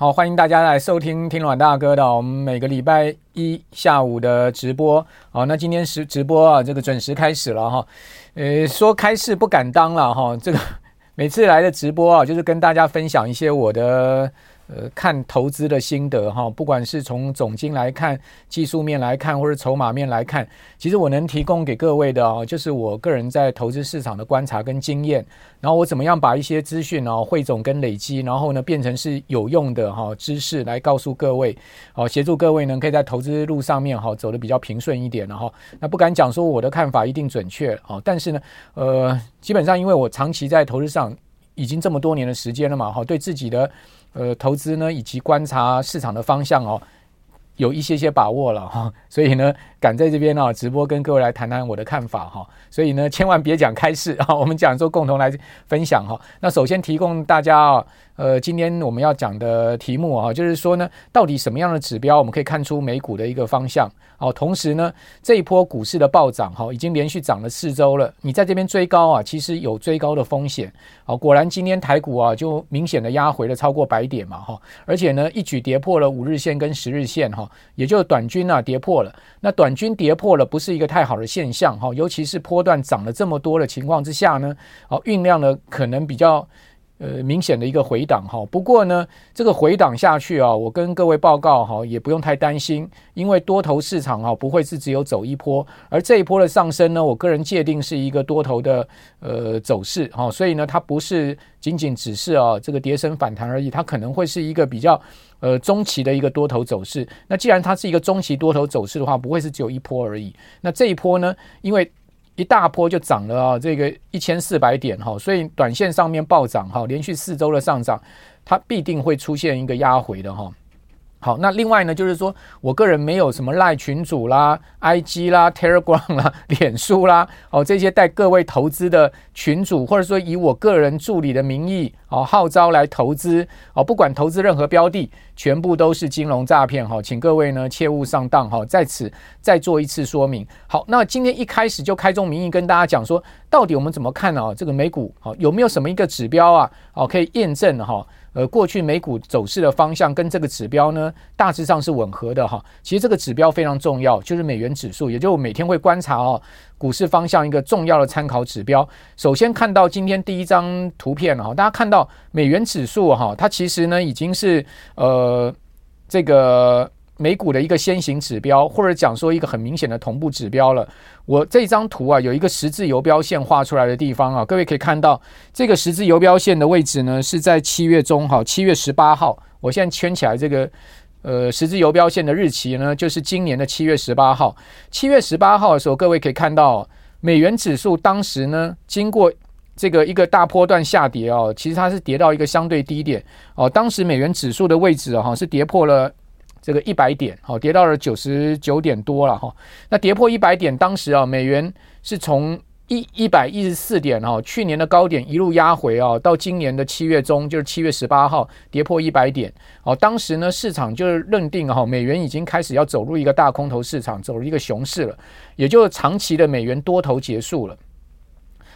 好，欢迎大家来收听听阮大哥的我们每个礼拜一下午的直播。好，那今天是直播啊，这个准时开始了哈。呃，说开市不敢当了哈，这个 每次来的直播啊，就是跟大家分享一些我的。呃，看投资的心得哈，不管是从总经来看、技术面来看，或者筹码面来看，其实我能提供给各位的啊，就是我个人在投资市场的观察跟经验，然后我怎么样把一些资讯啊汇总跟累积，然后呢变成是有用的哈知识来告诉各位，好协助各位呢可以在投资路上面哈走得比较平顺一点了哈。那不敢讲说我的看法一定准确啊，但是呢，呃，基本上因为我长期在投资上已经这么多年的时间了嘛，哈，对自己的。呃，投资呢，以及观察市场的方向哦，有一些些把握了哈，所以呢，敢在这边呢直播跟各位来谈谈我的看法哈，所以呢，千万别讲开市 啊，我们讲说共同来分享哈。那首先提供大家啊。呃，今天我们要讲的题目啊，就是说呢，到底什么样的指标我们可以看出美股的一个方向？哦，同时呢，这一波股市的暴涨哈，已经连续涨了四周了。你在这边追高啊，其实有追高的风险。哦，果然今天台股啊，就明显的压回了超过百点嘛哈，而且呢，一举跌破了五日线跟十日线哈，也就短均啊跌破了。那短均跌破了，不是一个太好的现象哈，尤其是波段涨了这么多的情况之下呢，哦，酝酿的可能比较。呃，明显的一个回档哈，不过呢，这个回档下去啊，我跟各位报告哈，也不用太担心，因为多头市场啊，不会是只有走一波，而这一波的上升呢，我个人界定是一个多头的呃走势哈，所以呢，它不是仅仅只是啊这个跌升反弹而已，它可能会是一个比较呃中期的一个多头走势。那既然它是一个中期多头走势的话，不会是只有一波而已。那这一波呢，因为一大波就涨了啊，这个一千四百点哈，所以短线上面暴涨哈，连续四周的上涨，它必定会出现一个压回的哈。好，那另外呢，就是说我个人没有什么赖群组啦、IG 啦、Telegram 啦、脸书啦，哦，这些带各位投资的群组，或者说以我个人助理的名义哦号召来投资哦，不管投资任何标的，全部都是金融诈骗哈，请各位呢切勿上当哈，在此再做一次说明。好，那今天一开始就开宗明义跟大家讲说，到底我们怎么看呢？这个美股好有没有什么一个指标啊？哦，可以验证哈。呃，过去美股走势的方向跟这个指标呢，大致上是吻合的哈。其实这个指标非常重要，就是美元指数，也就我每天会观察哦，股市方向一个重要的参考指标。首先看到今天第一张图片哈，大家看到美元指数哈，它其实呢已经是呃这个。美股的一个先行指标，或者讲说一个很明显的同步指标了。我这张图啊，有一个十字游标线画出来的地方啊，各位可以看到这个十字游标线的位置呢，是在七月中哈，七月十八号。我现在圈起来这个呃十字游标线的日期呢，就是今年的七月十八号。七月十八号的时候，各位可以看到美元指数当时呢，经过这个一个大波段下跌哦，其实它是跌到一个相对低点哦。当时美元指数的位置哈是跌破了。这个一百点，好，跌到了九十九点多了哈。那跌破一百点，当时啊，美元是从一一百一十四点哈，去年的高点一路压回啊，到今年的七月中，就是七月十八号跌破一百点。哦，当时呢，市场就是认定哈，美元已经开始要走入一个大空头市场，走入一个熊市了，也就是长期的美元多头结束了。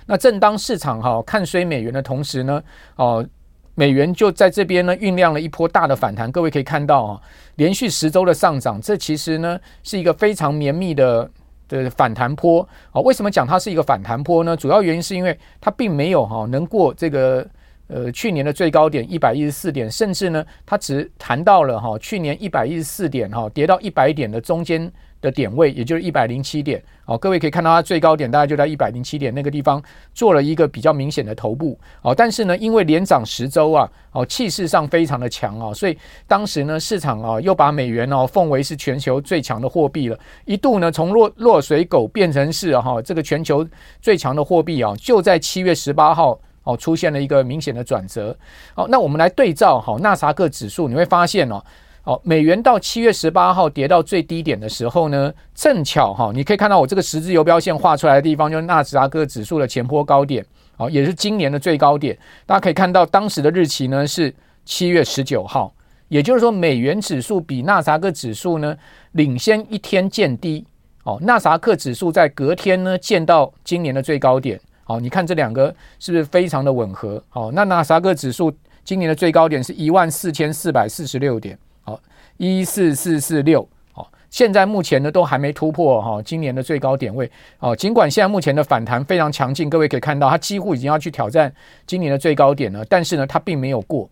那正当市场哈看衰美元的同时呢，哦。美元就在这边呢，酝酿了一波大的反弹。各位可以看到啊，连续十周的上涨，这其实呢是一个非常绵密的的反弹波啊。为什么讲它是一个反弹波呢？主要原因是因为它并没有哈能过这个呃去年的最高点一百一十四点，甚至呢它只谈到了哈去年一百一十四点哈跌到一百点的中间的点位，也就是一百零七点。哦，各位可以看到它最高点大概就在一百零七点那个地方做了一个比较明显的头部。哦，但是呢，因为连涨十周啊，哦，气势上非常的强啊，所以当时呢，市场啊又把美元哦奉为是全球最强的货币了，一度呢从落落水狗变成是哈这个全球最强的货币啊，就在七月十八号哦出现了一个明显的转折。好，那我们来对照好纳萨克指数，你会发现哦。哦，美元到七月十八号跌到最低点的时候呢，正巧哈，你可以看到我这个十字游标线画出来的地方，就是纳斯达克指数的前波高点，好，也是今年的最高点。大家可以看到当时的日期呢是七月十九号，也就是说美元指数比纳斯达克指数呢领先一天见低，哦，纳斯达克指数在隔天呢见到今年的最高点，好，你看这两个是不是非常的吻合？哦，那纳斯达克指数。今年的最高点是一万四千四百四十六点，好，一四四四六，好，现在目前呢都还没突破哈，今年的最高点位，哦，尽管现在目前的反弹非常强劲，各位可以看到它几乎已经要去挑战今年的最高点了，但是呢它并没有过，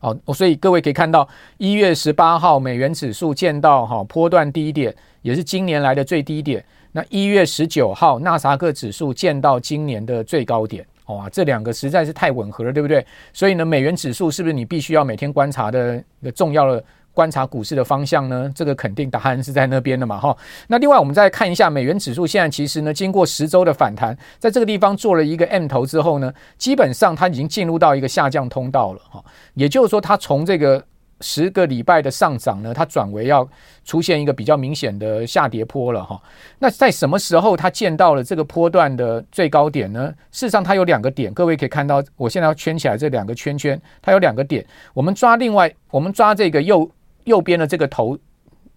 好，所以各位可以看到一月十八号美元指数见到哈波段低点，也是今年来的最低点。那一月十九号，纳斯达克指数见到今年的最高点，哇，这两个实在是太吻合了，对不对？所以呢，美元指数是不是你必须要每天观察的一个重要的观察股市的方向呢？这个肯定答案是在那边的嘛，哈。那另外我们再看一下美元指数，现在其实呢，经过十周的反弹，在这个地方做了一个 M 头之后呢，基本上它已经进入到一个下降通道了，哈。也就是说，它从这个十个礼拜的上涨呢，它转为要出现一个比较明显的下跌坡了哈。那在什么时候它见到了这个波段的最高点呢？事实上，它有两个点，各位可以看到，我现在要圈起来这两个圈圈，它有两个点。我们抓另外，我们抓这个右右边的这个头，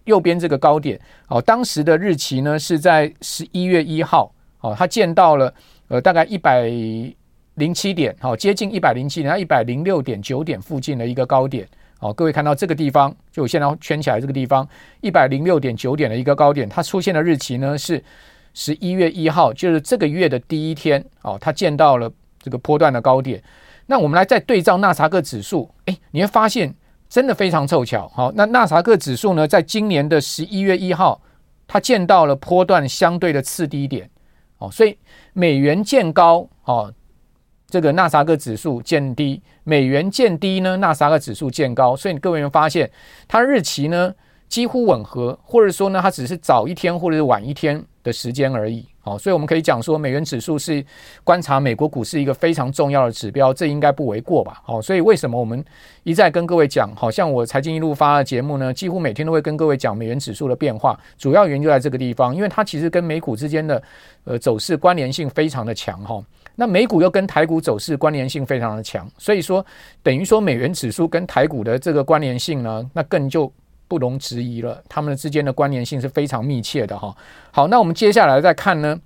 右边这个高点哦。当时的日期呢是在十一月一号哦，它见到了呃大概一百零七点，好，接近一百零七点，一百零六点九点附近的一个高点。好，各位看到这个地方，就我现在圈起来这个地方，一百零六点九点的一个高点，它出现的日期呢是十一月一号，就是这个月的第一天。哦，它见到了这个波段的高点。那我们来再对照纳斯达克指数，诶，你会发现真的非常凑巧。好，那纳斯达克指数呢，在今年的十一月一号，它见到了波段相对的次低点。哦，所以美元见高，哦。这个纳斯达克指数见低，美元见低呢，纳斯达克指数见高，所以各位有发现它日期呢几乎吻合，或者说呢它只是早一天或者是晚一天的时间而已。好，所以我们可以讲说美元指数是观察美国股市一个非常重要的指标，这应该不为过吧？好，所以为什么我们一再跟各位讲，好像我财经一路发的节目呢，几乎每天都会跟各位讲美元指数的变化，主要原因就在这个地方，因为它其实跟美股之间的呃走势关联性非常的强哈。那美股又跟台股走势关联性非常的强，所以说等于说美元指数跟台股的这个关联性呢，那更就不容置疑了。它们之间的关联性是非常密切的哈。好，那我们接下来再看呢，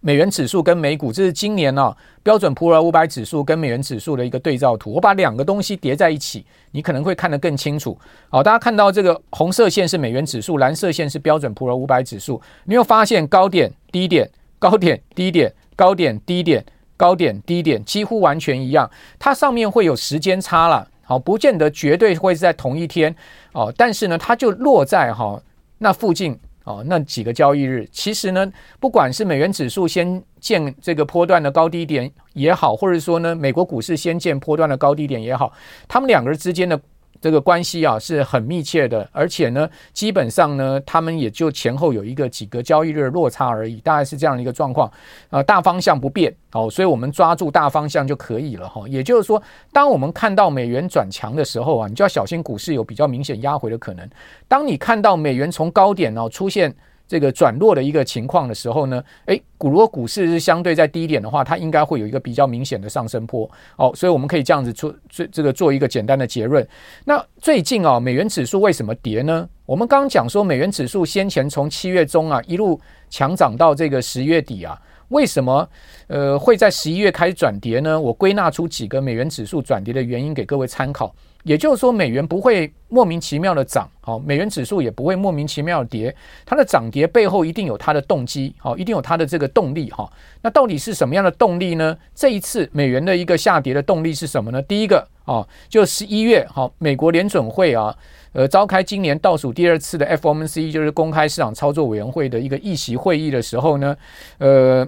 美元指数跟美股，这是今年呢标准普尔五百指数跟美元指数的一个对照图。我把两个东西叠在一起，你可能会看得更清楚。好，大家看到这个红色线是美元指数，蓝色线是标准普尔五百指数。你有发现高点、低点、高点、低点？高点、低点、高点、低点，几乎完全一样。它上面会有时间差了，好，不见得绝对会是在同一天哦。但是呢，它就落在哈那附近哦，那几个交易日。其实呢，不管是美元指数先见这个波段的高低点也好，或者说呢，美国股市先见波段的高低点也好，他们两个人之间的。这个关系啊是很密切的，而且呢，基本上呢，他们也就前后有一个几个交易日的落差而已，大概是这样的一个状况。呃，大方向不变，哦，所以我们抓住大方向就可以了哈。也就是说，当我们看到美元转强的时候啊，你就要小心股市有比较明显压回的可能。当你看到美元从高点哦出现。这个转弱的一个情况的时候呢，诶，股如果股市是相对在低点的话，它应该会有一个比较明显的上升坡哦，所以我们可以这样子做这这个做一个简单的结论。那最近啊，美元指数为什么跌呢？我们刚刚讲说，美元指数先前从七月中啊一路强涨到这个十月底啊，为什么呃会在十一月开始转跌呢？我归纳出几个美元指数转跌的原因给各位参考。也就是说，美元不会莫名其妙的涨，好，美元指数也不会莫名其妙的跌，它的涨跌背后一定有它的动机，好，一定有它的这个动力，哈。那到底是什么样的动力呢？这一次美元的一个下跌的动力是什么呢？第一个，啊，就十一月，好，美国联准会啊，呃，召开今年倒数第二次的 FOMC，就是公开市场操作委员会的一个议席会议的时候呢，呃，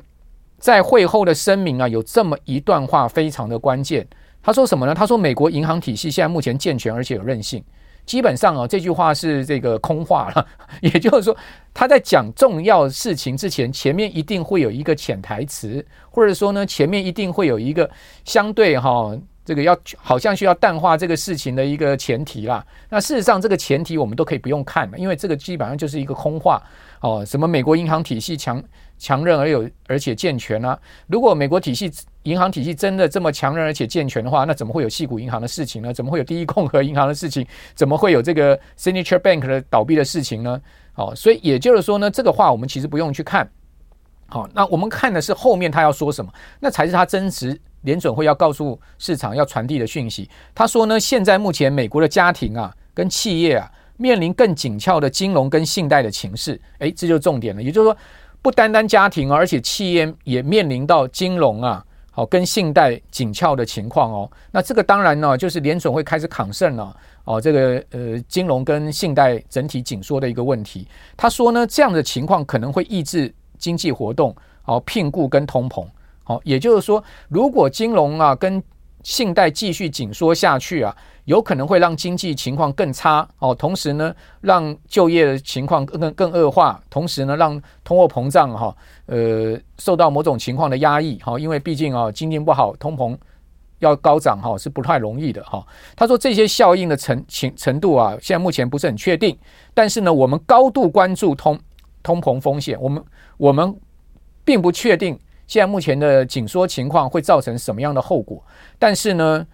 在会后的声明啊，有这么一段话，非常的关键。他说什么呢？他说美国银行体系现在目前健全而且有韧性。基本上啊，这句话是这个空话了。也就是说，他在讲重要事情之前，前面一定会有一个潜台词，或者说呢，前面一定会有一个相对哈，这个要好像需要淡化这个事情的一个前提啦。那事实上，这个前提我们都可以不用看了，因为这个基本上就是一个空话哦。什么美国银行体系强强韧而有而且健全啊？如果美国体系银行体系真的这么强韧而且健全的话，那怎么会有矽谷银行的事情呢？怎么会有第一共和银行的事情？怎么会有这个 Signature Bank 的倒闭的事情呢？好，所以也就是说呢，这个话我们其实不用去看。好，那我们看的是后面他要说什么，那才是他真实联准会要告诉市场要传递的讯息。他说呢，现在目前美国的家庭啊跟企业啊面临更紧俏的金融跟信贷的情势。诶，这就是重点了。也就是说，不单单家庭，而且企业也面临到金融啊。好，跟信贷紧俏的情况哦，那这个当然呢，就是联准会开始抗胜了哦，这个呃金融跟信贷整体紧缩的一个问题。他说呢，这样的情况可能会抑制经济活动，好，聘雇跟通膨。好，也就是说，如果金融啊跟信贷继续紧缩下去啊，有可能会让经济情况更差哦。同时呢，让就业的情况更更恶化，同时呢，让通货膨胀哈呃受到某种情况的压抑哈。因为毕竟啊，经济不好，通膨要高涨哈是不太容易的哈。他说这些效应的程程程度啊，现在目前不是很确定，但是呢，我们高度关注通通膨风险。我们我们并不确定。现在目前的紧缩情况会造成什么样的后果？但是呢，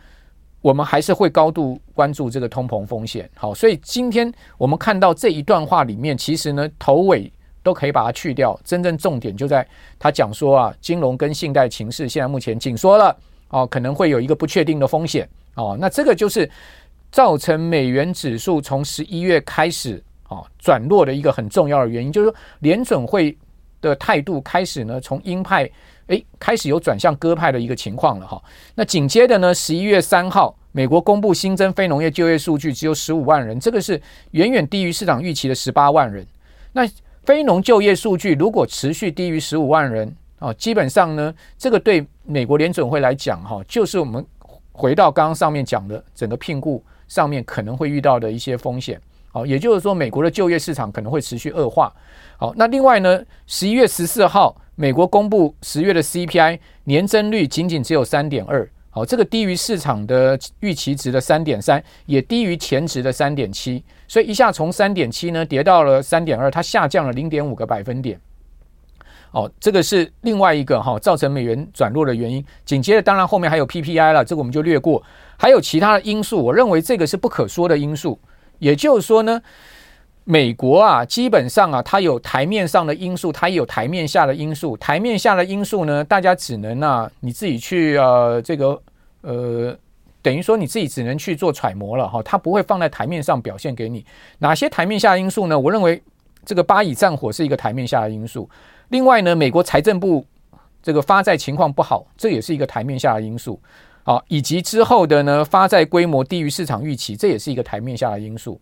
我们还是会高度关注这个通膨风险。好，所以今天我们看到这一段话里面，其实呢头尾都可以把它去掉，真正重点就在他讲说啊，金融跟信贷情势现在目前紧缩了，哦，可能会有一个不确定的风险。哦，那这个就是造成美元指数从十一月开始啊转弱的一个很重要的原因，就是说联准会。的态度开始呢，从鹰派诶开始有转向鸽派的一个情况了哈。那紧接着呢，十一月三号，美国公布新增非农业就业数据只有十五万人，这个是远远低于市场预期的十八万人。那非农就业数据如果持续低于十五万人啊，基本上呢，这个对美国联准会来讲哈，就是我们回到刚刚上面讲的整个聘雇上面可能会遇到的一些风险。好，也就是说，美国的就业市场可能会持续恶化。好，那另外呢，十一月十四号，美国公布十月的 CPI 年增率仅仅只有三点二，好，这个低于市场的预期值的三点三，也低于前值的三点七，所以一下从三点七呢跌到了三点二，它下降了零点五个百分点。哦，这个是另外一个哈造成美元转弱的原因。紧接着，当然后面还有 PPI 了，这个我们就略过。还有其他的因素，我认为这个是不可说的因素。也就是说呢，美国啊，基本上啊，它有台面上的因素，它也有台面下的因素。台面下的因素呢，大家只能啊，你自己去呃，这个呃，等于说你自己只能去做揣摩了哈，它不会放在台面上表现给你。哪些台面下的因素呢？我认为这个巴以战火是一个台面下的因素。另外呢，美国财政部这个发债情况不好，这也是一个台面下的因素。好，以及之后的呢，发债规模低于市场预期，这也是一个台面下的因素。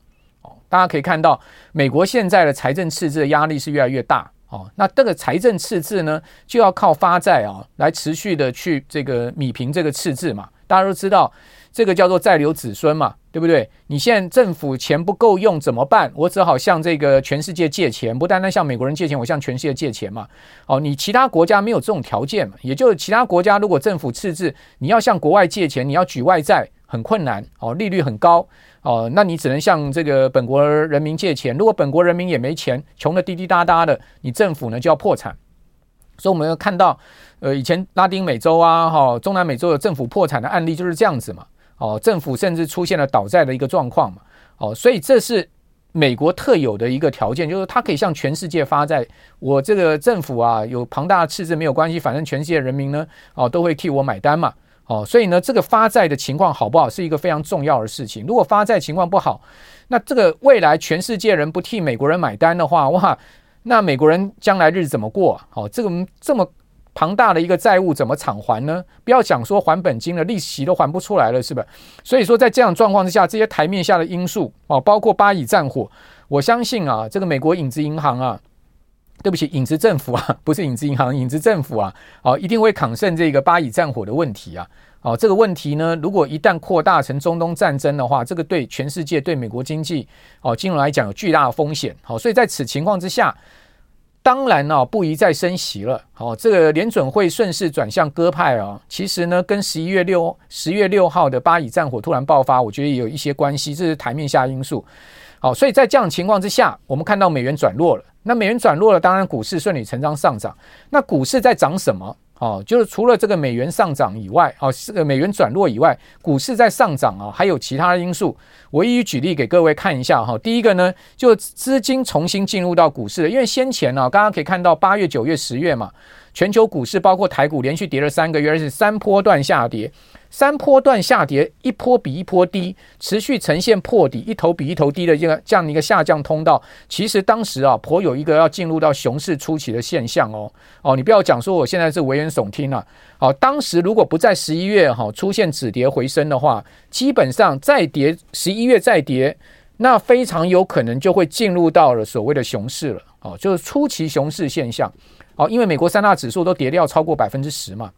大家可以看到，美国现在的财政赤字的压力是越来越大。哦，那这个财政赤字呢，就要靠发债啊，来持续的去这个米平这个赤字嘛。大家都知道。这个叫做债留子孙嘛，对不对？你现在政府钱不够用怎么办？我只好向这个全世界借钱，不单单向美国人借钱，我向全世界借钱嘛。哦，你其他国家没有这种条件嘛？也就是其他国家如果政府赤字，你要向国外借钱，你要举外债很困难哦，利率很高哦，那你只能向这个本国人民借钱。如果本国人民也没钱，穷得滴滴答答的，你政府呢就要破产。所以我们要看到，呃，以前拉丁美洲啊，哈，中南美洲的政府破产的案例就是这样子嘛。哦，政府甚至出现了倒债的一个状况嘛，哦，所以这是美国特有的一个条件，就是它可以向全世界发债。我这个政府啊，有庞大的赤字没有关系，反正全世界人民呢，哦，都会替我买单嘛，哦，所以呢，这个发债的情况好不好是一个非常重要的事情。如果发债情况不好，那这个未来全世界人不替美国人买单的话，哇，那美国人将来日子怎么过？哦，这个这么。庞大的一个债务怎么偿还呢？不要讲说还本金了，利息都还不出来了，是吧？所以说，在这样状况之下，这些台面下的因素哦，包括巴以战火，我相信啊，这个美国影子银行啊，对不起，影子政府啊，不是影子银行，影子政府啊，哦，一定会抗胜这个巴以战火的问题啊，哦，这个问题呢，如果一旦扩大成中东战争的话，这个对全世界、对美国经济哦，金融来讲有巨大的风险。好，所以在此情况之下。当然呢，不宜再升息了。好，这个联准会顺势转向鸽派啊，其实呢，跟十一月六十月六号的巴以战火突然爆发，我觉得也有一些关系，这是台面下因素。好，所以在这样情况之下，我们看到美元转弱了。那美元转弱了，当然股市顺理成章上涨。那股市在涨什么？哦，就是除了这个美元上涨以外，哦，这个美元转弱以外，股市在上涨啊，还有其他因素。我一一举例给各位看一下哈。第一个呢，就资金重新进入到股市了，因为先前呢，刚刚可以看到八月、九月、十月嘛，全球股市包括台股连续跌了三个月，而且三波段下跌。三波段下跌，一波比一波低，持续呈现破底，一头比一头低的这个这样一个下降通道。其实当时啊，颇有一个要进入到熊市初期的现象哦哦，你不要讲说我现在是危言耸听了。好，当时如果不在十一月哈出现止跌回升的话，基本上再跌十一月再跌，那非常有可能就会进入到了所谓的熊市了哦，就是初期熊市现象哦，因为美国三大指数都跌掉超过百分之十嘛。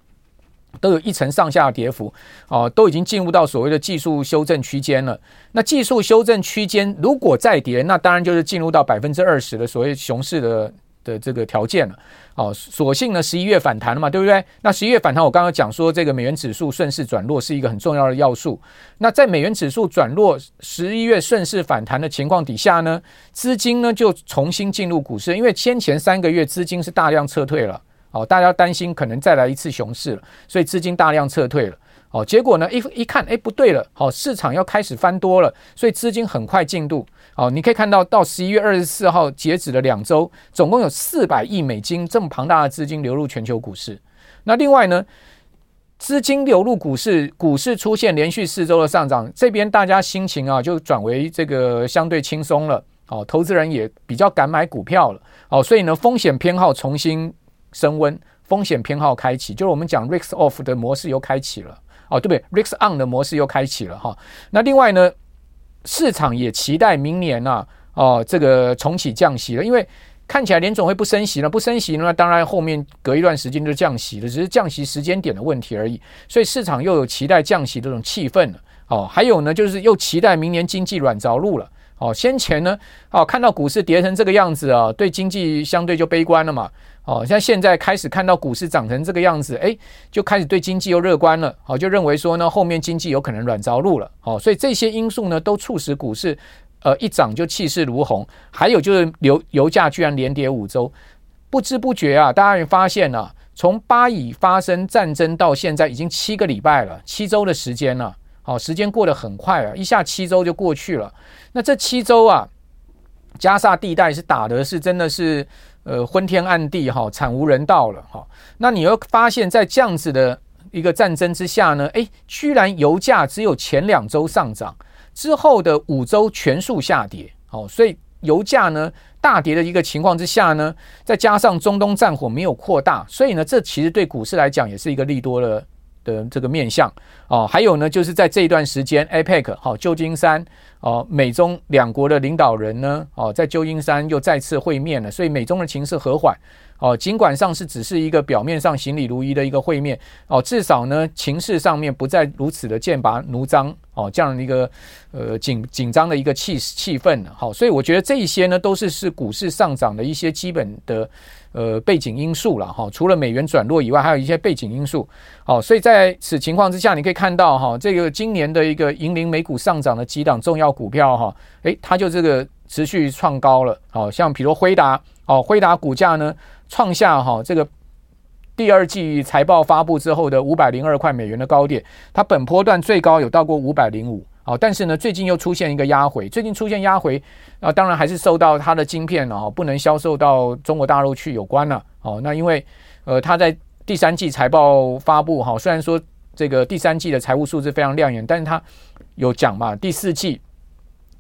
都有一层上下的跌幅，哦，都已经进入到所谓的技术修正区间了。那技术修正区间如果再跌，那当然就是进入到百分之二十的所谓熊市的的这个条件了。哦，所幸呢，十一月反弹了嘛，对不对？那十一月反弹，我刚刚讲说这个美元指数顺势转弱是一个很重要的要素。那在美元指数转弱、十一月顺势反弹的情况底下呢，资金呢就重新进入股市，因为先前三个月资金是大量撤退了。哦，大家担心可能再来一次熊市了，所以资金大量撤退了。哦，结果呢，一一看，哎，不对了，好，市场要开始翻多了，所以资金很快进度。哦，你可以看到，到十一月二十四号截止的两周，总共有四百亿美金这么庞大的资金流入全球股市。那另外呢，资金流入股市，股市出现连续四周的上涨，这边大家心情啊就转为这个相对轻松了。哦，投资人也比较敢买股票了。哦，所以呢，风险偏好重新。升温，风险偏好开启，就是我们讲 risk off 的模式又开启了哦，对不对？risk on 的模式又开启了哈。那另外呢，市场也期待明年啊，哦，这个重启降息了，因为看起来联总会不升息了，不升息那当然后面隔一段时间就降息了，只是降息时间点的问题而已。所以市场又有期待降息这种气氛了哦。还有呢，就是又期待明年经济软着陆了哦。先前呢，哦，看到股市跌成这个样子啊，对经济相对就悲观了嘛。哦，像现在开始看到股市涨成这个样子，哎，就开始对经济又乐观了。好，就认为说呢，后面经济有可能软着陆了。好，所以这些因素呢，都促使股市，呃，一涨就气势如虹。还有就是油油价居然连跌五周，不知不觉啊，大家也发现啊，从巴以发生战争到现在已经七个礼拜了，七周的时间了。好，时间过得很快啊，一下七周就过去了。那这七周啊，加沙地带是打的是真的是。呃，昏天暗地哈，惨无人道了哈。那你又发现，在这样子的一个战争之下呢，诶，居然油价只有前两周上涨，之后的五周全数下跌。哦，所以油价呢大跌的一个情况之下呢，再加上中东战火没有扩大，所以呢，这其实对股市来讲也是一个利多的的这个面向。哦，还有呢，就是在这一段时间，APEC 好，旧金山。哦，美中两国的领导人呢，哦，在旧金山又再次会面了，所以美中的情势和缓。哦，尽管上是只是一个表面上行礼如仪的一个会面，哦，至少呢，情势上面不再如此的剑拔弩张，哦，这样的一个呃紧紧张的一个气气氛。好，所以我觉得这一些呢，都是是股市上涨的一些基本的呃背景因素了哈。除了美元转弱以外，还有一些背景因素。好，所以在此情况之下，你可以看到哈，这个今年的一个引领美股上涨的几档重要股票哈，诶，它就这个持续创高了。好，像比如辉达，哦，辉达股价呢。创下哈这个第二季财报发布之后的五百零二块美元的高点，它本波段最高有到过五百零五，啊，但是呢最近又出现一个压回，最近出现压回啊，当然还是受到它的晶片啊不能销售到中国大陆去有关了，哦，那因为呃它在第三季财报发布哈，虽然说这个第三季的财务数字非常亮眼，但是它有讲嘛，第四季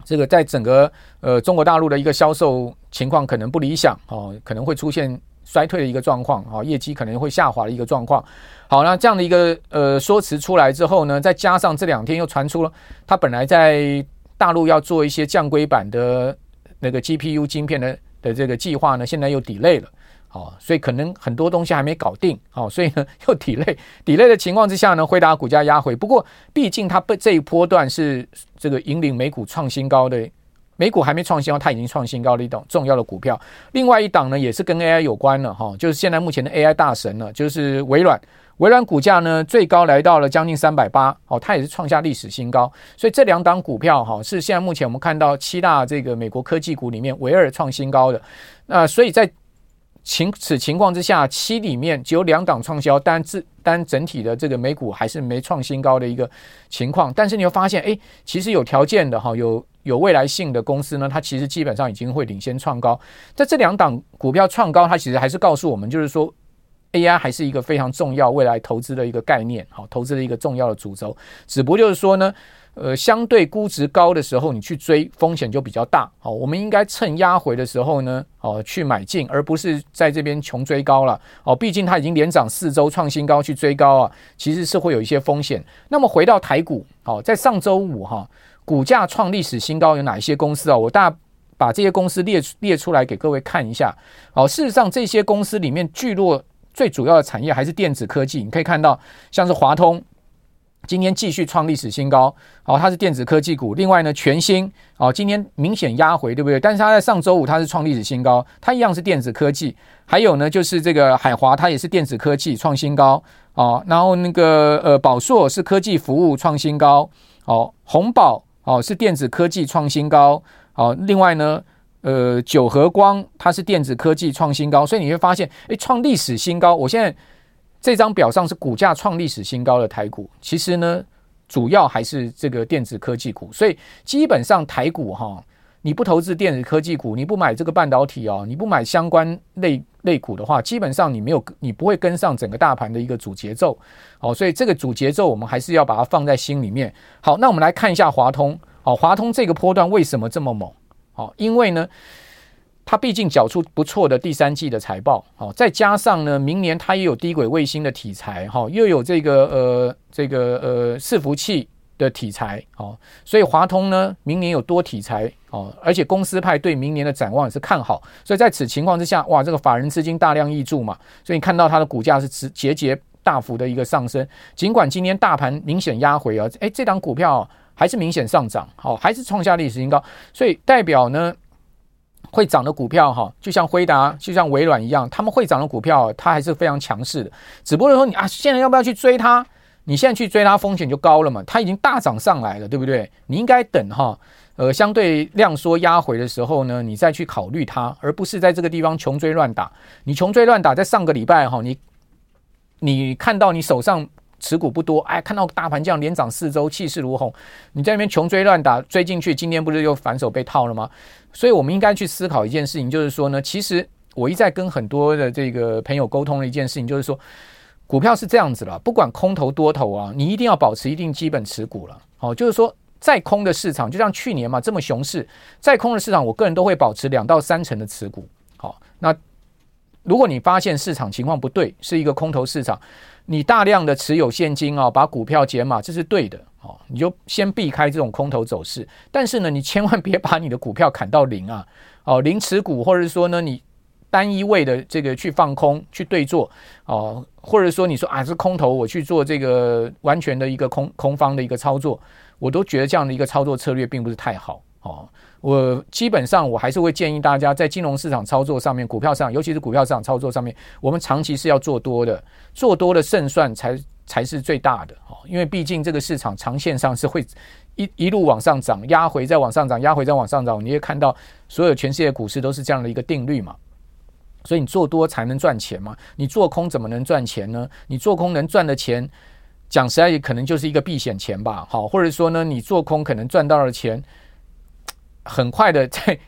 这个在整个呃中国大陆的一个销售情况可能不理想哦，可能会出现。衰退的一个状况啊，业绩可能会下滑的一个状况。好，那这样的一个呃说辞出来之后呢，再加上这两天又传出了他本来在大陆要做一些降规版的那个 GPU 晶片的的这个计划呢，现在又 delay 了。哦，所以可能很多东西还没搞定。哦，所以呢 又抵累，抵累的情况之下呢，辉达股价压回。不过毕竟它被这一波段是这个引领美股创新高的。美股还没创新高，它已经创新高的一档重要的股票。另外一档呢，也是跟 AI 有关了哈，就是现在目前的 AI 大神了，就是微软。微软股价呢最高来到了将近三百八，哦，它也是创下历史新高。所以这两档股票哈，是现在目前我们看到七大这个美国科技股里面唯二创新高的。那所以在情此情况之下，七里面只有两档创销，单自单整体的这个美股还是没创新高的一个情况。但是你会发现，哎，其实有条件的哈，有有未来性的公司呢，它其实基本上已经会领先创高。在这两档股票创高，它其实还是告诉我们，就是说 AI 还是一个非常重要未来投资的一个概念，好，投资的一个重要的主轴。只不过就是说呢。呃，相对估值高的时候，你去追风险就比较大。好，我们应该趁压回的时候呢，哦，去买进，而不是在这边穷追高了。哦，毕竟它已经连涨四周创新高，去追高啊，其实是会有一些风险。那么回到台股，哦，在上周五哈，股价创历史新高有哪一些公司啊？我大把这些公司列出列出来给各位看一下。好，事实上这些公司里面聚落最主要的产业还是电子科技。你可以看到，像是华通。今天继续创历史新高，好，它是电子科技股。另外呢，全新，哦，今天明显压回，对不对？但是它在上周五它是创历史新高，它一样是电子科技。还有呢，就是这个海华，它也是电子科技创新高，哦，然后那个呃宝硕是科技服务创新高，哦，宏宝哦是电子科技创新高，哦，另外呢，呃九和光它是电子科技创新高，所以你会发现，诶，创历史新高，我现在。这张表上是股价创历史新高的台股，其实呢，主要还是这个电子科技股。所以基本上台股哈，你不投资电子科技股，你不买这个半导体哦，你不买相关类类股的话，基本上你没有，你不会跟上整个大盘的一个主节奏。哦，所以这个主节奏我们还是要把它放在心里面。好，那我们来看一下华通。哦，华通这个波段为什么这么猛？哦，因为呢。它毕竟缴出不错的第三季的财报，好，再加上呢，明年它也有低轨卫星的题材，哈，又有这个呃这个呃伺服器的题材，哦，所以华通呢，明年有多题材，哦，而且公司派对明年的展望也是看好，所以在此情况之下，哇，这个法人资金大量挹注嘛，所以你看到它的股价是直节节大幅的一个上升，尽管今天大盘明显压回啊，诶，这档股票还是明显上涨，好，还是创下历史新高，所以代表呢。会涨的股票哈，就像辉达、就像微软一样，他们会涨的股票，它还是非常强势的。只不过说你啊，现在要不要去追它？你现在去追它，风险就高了嘛。它已经大涨上来了，对不对？你应该等哈，呃，相对量缩压回的时候呢，你再去考虑它，而不是在这个地方穷追乱打。你穷追乱打，在上个礼拜哈，你你看到你手上。持股不多，哎，看到大盘这样连涨四周，气势如虹，你在那边穷追乱打，追进去，今天不是又反手被套了吗？所以，我们应该去思考一件事情，就是说呢，其实我一再跟很多的这个朋友沟通的一件事情，就是说，股票是这样子了，不管空头多头啊，你一定要保持一定基本持股了。好，就是说，在空的市场，就像去年嘛，这么熊市，在空的市场，我个人都会保持两到三成的持股。好，那如果你发现市场情况不对，是一个空头市场。你大量的持有现金啊，把股票减码，这是对的哦。你就先避开这种空头走势，但是呢，你千万别把你的股票砍到零啊，哦，零持股，或者说呢，你单一位的这个去放空去对做哦，或者说你说啊是空头，我去做这个完全的一个空空方的一个操作，我都觉得这样的一个操作策略并不是太好哦。我基本上我还是会建议大家在金融市场操作上面，股票上，尤其是股票市场操作上面，我们长期是要做多的，做多的胜算才才是最大的哦。因为毕竟这个市场长线上是会一一路往上涨，压回再往上涨，压回再往上涨。你会看到所有全世界股市都是这样的一个定律嘛。所以你做多才能赚钱嘛，你做空怎么能赚钱呢？你做空能赚的钱，讲实在也可能就是一个避险钱吧。好，或者说呢，你做空可能赚到了钱。很快的，在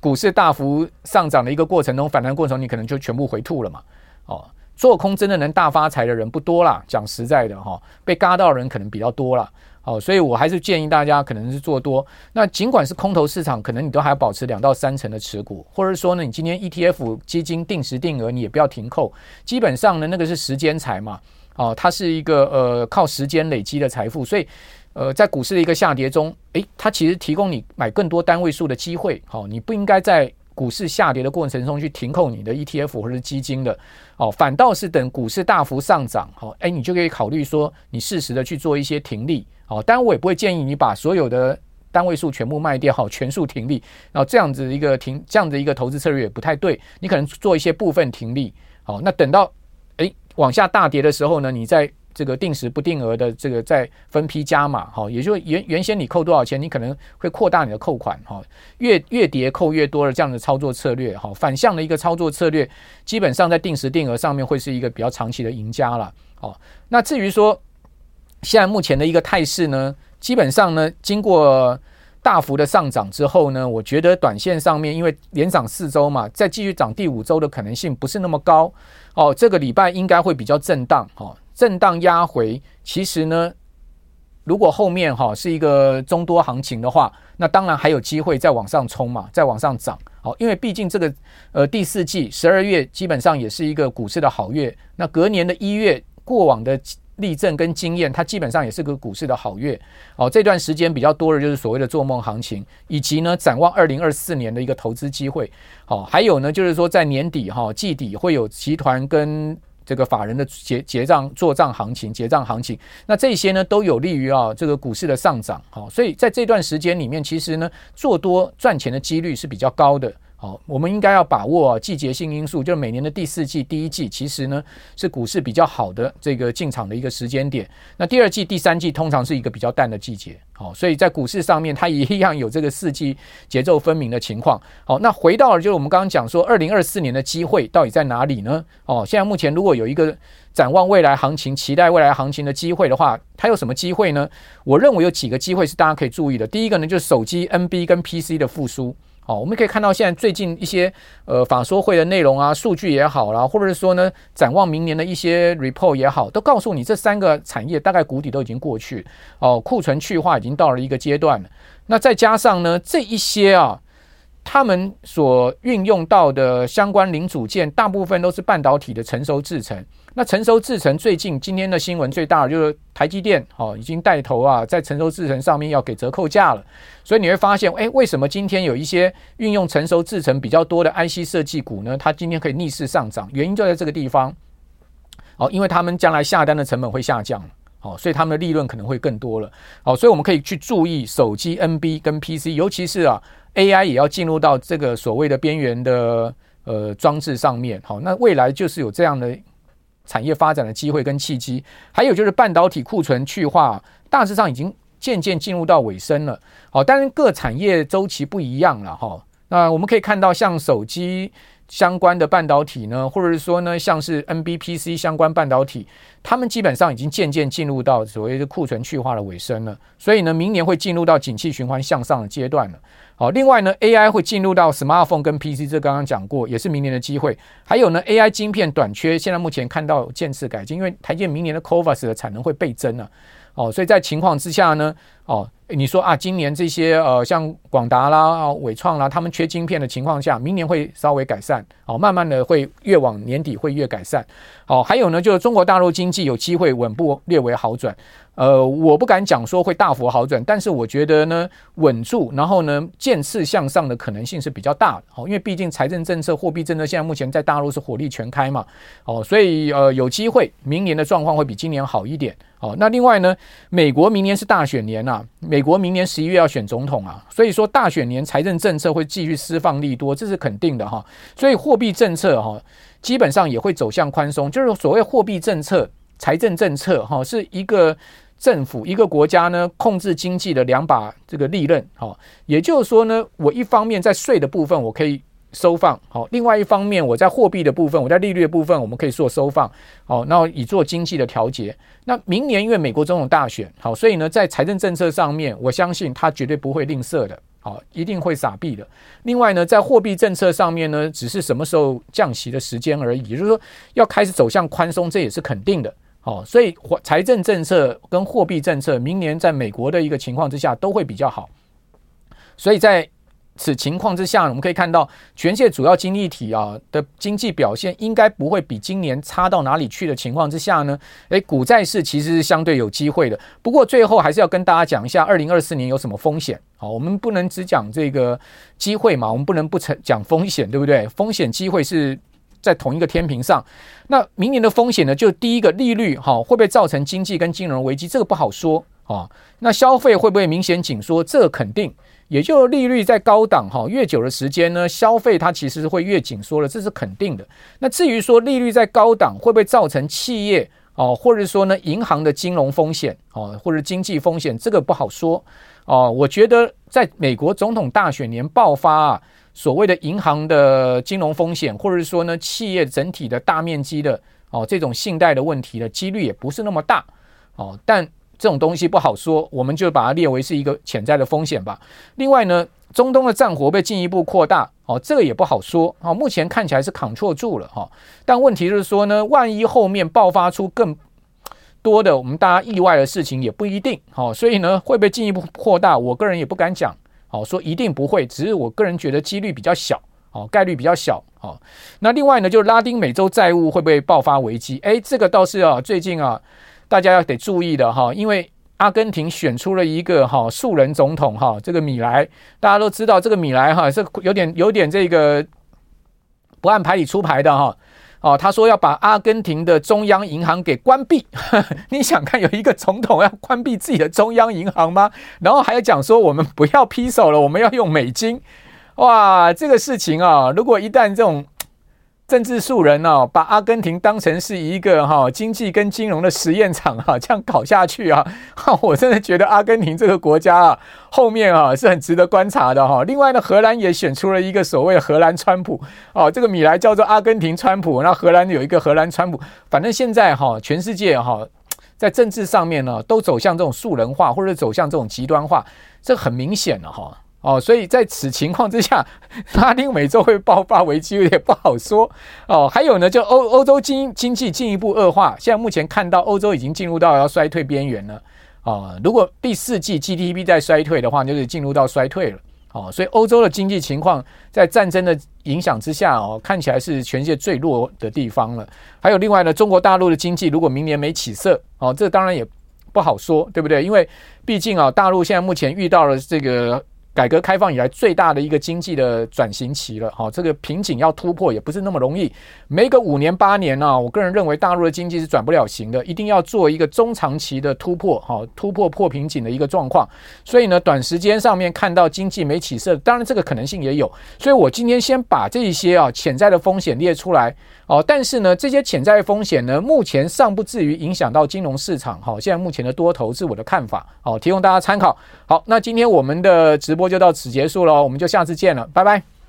股市大幅上涨的一个过程中，反弹过程，你可能就全部回吐了嘛。哦，做空真的能大发财的人不多啦，讲实在的哈，被嘎到的人可能比较多啦。哦，所以我还是建议大家可能是做多。那尽管是空头市场，可能你都还要保持两到三成的持股，或者说呢，你今天 ETF 基金定时定额，你也不要停扣。基本上呢，那个是时间财嘛。哦，它是一个呃靠时间累积的财富，所以。呃，在股市的一个下跌中，诶，它其实提供你买更多单位数的机会。好，你不应该在股市下跌的过程中去停扣你的 ETF 或者基金的。哦，反倒是等股市大幅上涨，好，诶，你就可以考虑说，你适时的去做一些停利。好，当然我也不会建议你把所有的单位数全部卖掉，好，全数停利。然后这样子一个停，这样子一个投资策略也不太对。你可能做一些部分停利。好，那等到诶往下大跌的时候呢，你再。这个定时不定额的这个再分批加码，哈，也就是原原先你扣多少钱，你可能会扩大你的扣款，哈，越越叠扣越多的这样的操作策略，哈，反向的一个操作策略，基本上在定时定额上面会是一个比较长期的赢家了，好，那至于说现在目前的一个态势呢，基本上呢，经过大幅的上涨之后呢，我觉得短线上面因为连涨四周嘛，再继续涨第五周的可能性不是那么高。哦，这个礼拜应该会比较震荡，哈，震荡压回。其实呢，如果后面哈是一个中多行情的话，那当然还有机会再往上冲嘛，再往上涨。好，因为毕竟这个呃第四季十二月基本上也是一个股市的好月，那隔年的一月过往的。例证跟经验，它基本上也是个股市的好月哦。这段时间比较多的就是所谓的做梦行情，以及呢展望二零二四年的一个投资机会。好，还有呢就是说在年底哈季底会有集团跟这个法人的结结账做账行情结账行情，那这些呢都有利于啊这个股市的上涨。好，所以在这段时间里面，其实呢做多赚钱的几率是比较高的。好，我们应该要把握啊季节性因素，就是每年的第四季、第一季，其实呢是股市比较好的这个进场的一个时间点。那第二季、第三季通常是一个比较淡的季节。好，所以在股市上面，它也一样有这个四季节奏分明的情况。好，那回到了就是我们刚刚讲说，二零二四年的机会到底在哪里呢？哦，现在目前如果有一个展望未来行情、期待未来行情的机会的话，它有什么机会呢？我认为有几个机会是大家可以注意的。第一个呢，就是手机 NB 跟 PC 的复苏。哦，我们可以看到现在最近一些呃法说会的内容啊，数据也好啦，或者是说呢，展望明年的一些 report 也好，都告诉你这三个产业大概谷底都已经过去，哦，库存去化已经到了一个阶段了。那再加上呢，这一些啊。他们所运用到的相关零组件，大部分都是半导体的成熟制程。那成熟制程最近今天的新闻最大的就是台积电，哦，已经带头啊，在成熟制程上面要给折扣价了。所以你会发现，诶，为什么今天有一些运用成熟制程比较多的 IC 设计股呢？它今天可以逆势上涨，原因就在这个地方。哦，因为他们将来下单的成本会下降，哦，所以他们的利润可能会更多了。哦，所以我们可以去注意手机 NB 跟 PC，尤其是啊。AI 也要进入到这个所谓的边缘的呃装置上面，好，那未来就是有这样的产业发展的机会跟契机。还有就是半导体库存去化，大致上已经渐渐进入到尾声了，好，当然各产业周期不一样了哈。那我们可以看到，像手机相关的半导体呢，或者是说呢，像是 NBPC 相关半导体，他们基本上已经渐渐进入到所谓的库存去化的尾声了，所以呢，明年会进入到景气循环向上的阶段了。好，另外呢，AI 会进入到 smartphone 跟 PC，这刚刚讲过，也是明年的机会。还有呢，AI 晶片短缺，现在目前看到渐次改进，因为台积明年的 CoVas 的产能会倍增了。哦，所以在情况之下呢，哦。你说啊，今年这些呃，像广达啦、啊、伟创啦，他们缺晶片的情况下，明年会稍微改善，哦，慢慢的会越往年底会越改善，哦，还有呢，就是中国大陆经济有机会稳步略微好转，呃，我不敢讲说会大幅好转，但是我觉得呢，稳住，然后呢，渐次向上的可能性是比较大的，哦，因为毕竟财政政策、货币政策现在目前在大陆是火力全开嘛，哦，所以呃，有机会明年的状况会比今年好一点。好，那另外呢，美国明年是大选年啊，美国明年十一月要选总统啊，所以说大选年财政政策会继续释放利多，这是肯定的哈。所以货币政策哈，基本上也会走向宽松，就是所谓货币政策、财政政策哈，是一个政府一个国家呢控制经济的两把这个利刃哈。也就是说呢，我一方面在税的部分我可以。收放好，另外一方面，我在货币的部分，我在利率的部分，我们可以做收放好，那以做经济的调节。那明年因为美国总统大选好，所以呢，在财政政策上面，我相信他绝对不会吝啬的，好，一定会撒币的。另外呢，在货币政策上面呢，只是什么时候降息的时间而已，也就是说要开始走向宽松，这也是肯定的。好，所以财政政策跟货币政策，明年在美国的一个情况之下都会比较好。所以在此情况之下，我们可以看到全世界主要经济体啊的经济表现应该不会比今年差到哪里去的情况之下呢，诶，股债市其实是相对有机会的。不过最后还是要跟大家讲一下，二零二四年有什么风险？好，我们不能只讲这个机会嘛，我们不能不成讲风险，对不对？风险机会是在同一个天平上。那明年的风险呢，就第一个利率哈会不会造成经济跟金融危机？这个不好说啊。那消费会不会明显紧缩？这个肯定。也就利率在高档哈，越久的时间呢，消费它其实会越紧缩了，这是肯定的。那至于说利率在高档会不会造成企业哦，或者说呢，银行的金融风险哦，或者经济风险，这个不好说哦。我觉得在美国总统大选年爆发啊，所谓的银行的金融风险，或者说呢，企业整体的大面积的哦这种信贷的问题的几率也不是那么大哦。但这种东西不好说，我们就把它列为是一个潜在的风险吧。另外呢，中东的战火被进一步扩大，哦，这个也不好说。哦，目前看起来是 control 住了哈，但问题就是说呢，万一后面爆发出更多的我们大家意外的事情也不一定。好，所以呢，会不会进一步扩大？我个人也不敢讲。好，说一定不会，只是我个人觉得几率比较小，哦，概率比较小。哦，那另外呢，就是拉丁美洲债务会不会爆发危机？哎，这个倒是啊，最近啊。大家要得注意的哈，因为阿根廷选出了一个哈素人总统哈，这个米莱，大家都知道这个米莱哈是有点有点这个不按牌理出牌的哈哦，他说要把阿根廷的中央银行给关闭，你想看有一个总统要关闭自己的中央银行吗？然后还要讲说我们不要披手了，我们要用美金，哇，这个事情啊，如果一旦这种。政治素人哦，把阿根廷当成是一个哈经济跟金融的实验场哈，这样搞下去啊，我真的觉得阿根廷这个国家啊，后面啊是很值得观察的哈。另外呢，荷兰也选出了一个所谓的荷兰川普哦，这个米莱叫做阿根廷川普，那荷兰有一个荷兰川普，反正现在哈，全世界哈，在政治上面呢，都走向这种素人化，或者走向这种极端化，这很明显了哈。哦，所以在此情况之下，拉丁美洲会爆发危机有点不好说哦。还有呢，就欧欧洲经经济进一步恶化，现在目前看到欧洲已经进入到要衰退边缘了啊、哦。如果第四季 GDP 在衰退的话，就是进入到衰退了哦。所以欧洲的经济情况在战争的影响之下哦，看起来是全世界最弱的地方了。还有另外呢，中国大陆的经济如果明年没起色哦，这当然也不好说，对不对？因为毕竟啊，大陆现在目前遇到了这个。改革开放以来最大的一个经济的转型期了，哈，这个瓶颈要突破也不是那么容易，没个五年八年呢，我个人认为大陆的经济是转不了型的，一定要做一个中长期的突破，哈，突破破瓶颈的一个状况。所以呢，短时间上面看到经济没起色，当然这个可能性也有。所以我今天先把这一些啊潜在的风险列出来，哦，但是呢，这些潜在的风险呢，目前尚不至于影响到金融市场，哈，现在目前的多头是我的看法，好，提供大家参考。好，那今天我们的直播。播就到此结束了，我们就下次见了，拜拜。